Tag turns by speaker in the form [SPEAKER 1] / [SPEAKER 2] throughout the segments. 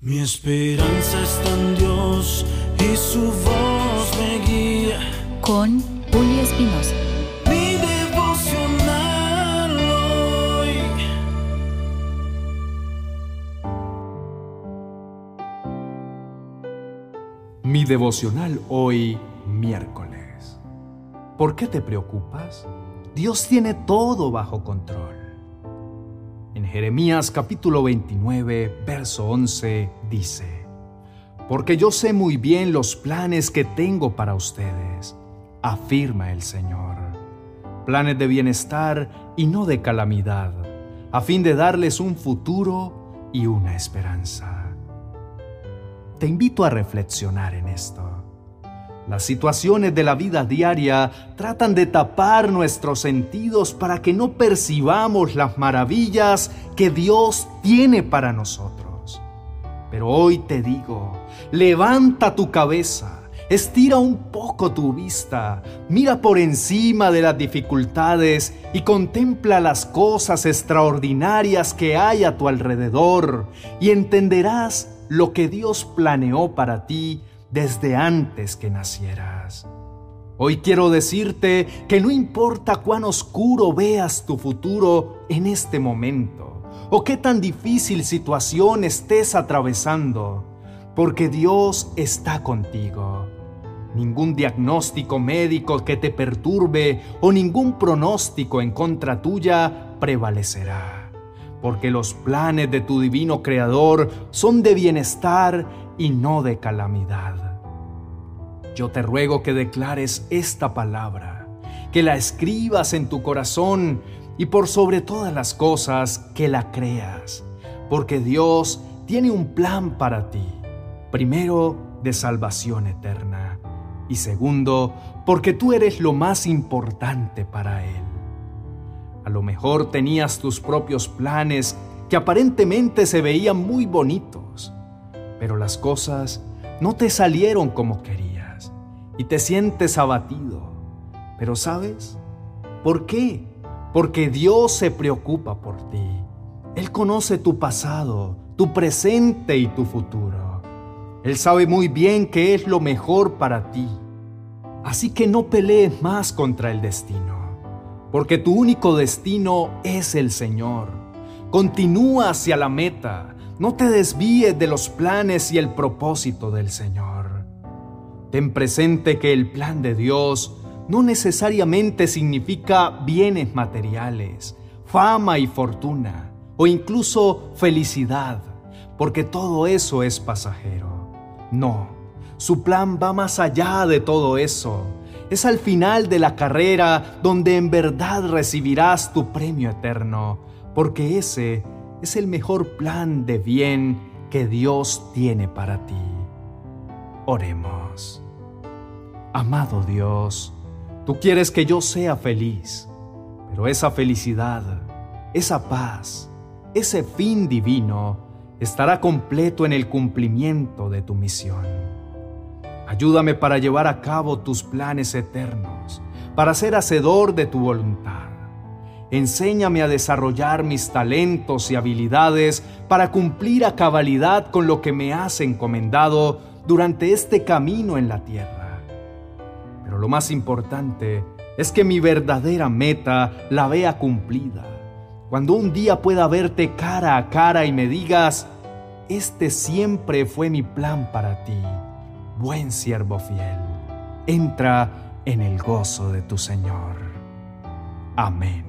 [SPEAKER 1] Mi esperanza está en Dios y su voz me guía.
[SPEAKER 2] Con Julio Espinosa.
[SPEAKER 1] Mi devocional hoy.
[SPEAKER 3] Mi devocional hoy, miércoles. ¿Por qué te preocupas? Dios tiene todo bajo control. En Jeremías capítulo 29, verso 11 dice, Porque yo sé muy bien los planes que tengo para ustedes, afirma el Señor. Planes de bienestar y no de calamidad, a fin de darles un futuro y una esperanza. Te invito a reflexionar en esto. Las situaciones de la vida diaria tratan de tapar nuestros sentidos para que no percibamos las maravillas que Dios tiene para nosotros. Pero hoy te digo, levanta tu cabeza, estira un poco tu vista, mira por encima de las dificultades y contempla las cosas extraordinarias que hay a tu alrededor y entenderás lo que Dios planeó para ti desde antes que nacieras. Hoy quiero decirte que no importa cuán oscuro veas tu futuro en este momento, o qué tan difícil situación estés atravesando, porque Dios está contigo. Ningún diagnóstico médico que te perturbe o ningún pronóstico en contra tuya prevalecerá, porque los planes de tu divino Creador son de bienestar y no de calamidad. Yo te ruego que declares esta palabra, que la escribas en tu corazón y por sobre todas las cosas que la creas, porque Dios tiene un plan para ti. Primero, de salvación eterna y segundo, porque tú eres lo más importante para Él. A lo mejor tenías tus propios planes que aparentemente se veían muy bonitos, pero las cosas no te salieron como querías y te sientes abatido. Pero ¿sabes? ¿Por qué? Porque Dios se preocupa por ti. Él conoce tu pasado, tu presente y tu futuro. Él sabe muy bien qué es lo mejor para ti. Así que no pelees más contra el destino, porque tu único destino es el Señor. Continúa hacia la meta, no te desvíes de los planes y el propósito del Señor. Ten presente que el plan de Dios no necesariamente significa bienes materiales, fama y fortuna, o incluso felicidad, porque todo eso es pasajero. No, su plan va más allá de todo eso. Es al final de la carrera donde en verdad recibirás tu premio eterno, porque ese es el mejor plan de bien que Dios tiene para ti. Oremos. Amado Dios, tú quieres que yo sea feliz, pero esa felicidad, esa paz, ese fin divino estará completo en el cumplimiento de tu misión. Ayúdame para llevar a cabo tus planes eternos, para ser hacedor de tu voluntad Enséñame a desarrollar mis talentos y habilidades para cumplir a cabalidad con lo que me has encomendado durante este camino en la tierra. Pero lo más importante es que mi verdadera meta la vea cumplida. Cuando un día pueda verte cara a cara y me digas, este siempre fue mi plan para ti, buen siervo fiel. Entra en el gozo de tu Señor. Amén.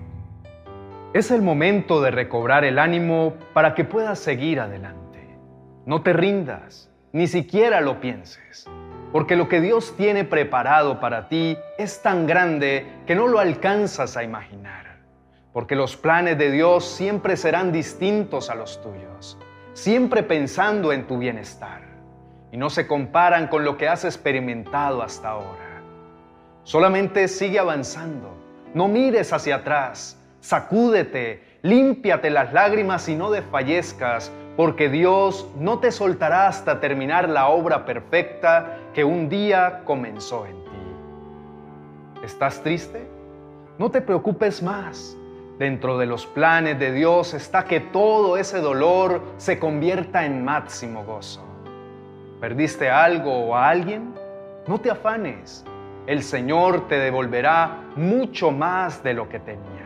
[SPEAKER 3] Es el momento de recobrar el ánimo para que puedas seguir adelante. No te rindas, ni siquiera lo pienses, porque lo que Dios tiene preparado para ti es tan grande que no lo alcanzas a imaginar, porque los planes de Dios siempre serán distintos a los tuyos, siempre pensando en tu bienestar, y no se comparan con lo que has experimentado hasta ahora. Solamente sigue avanzando, no mires hacia atrás, Sacúdete, límpiate las lágrimas y no desfallezcas, porque Dios no te soltará hasta terminar la obra perfecta que un día comenzó en ti. ¿Estás triste? No te preocupes más. Dentro de los planes de Dios está que todo ese dolor se convierta en máximo gozo. ¿Perdiste algo o a alguien? No te afanes. El Señor te devolverá mucho más de lo que tenías.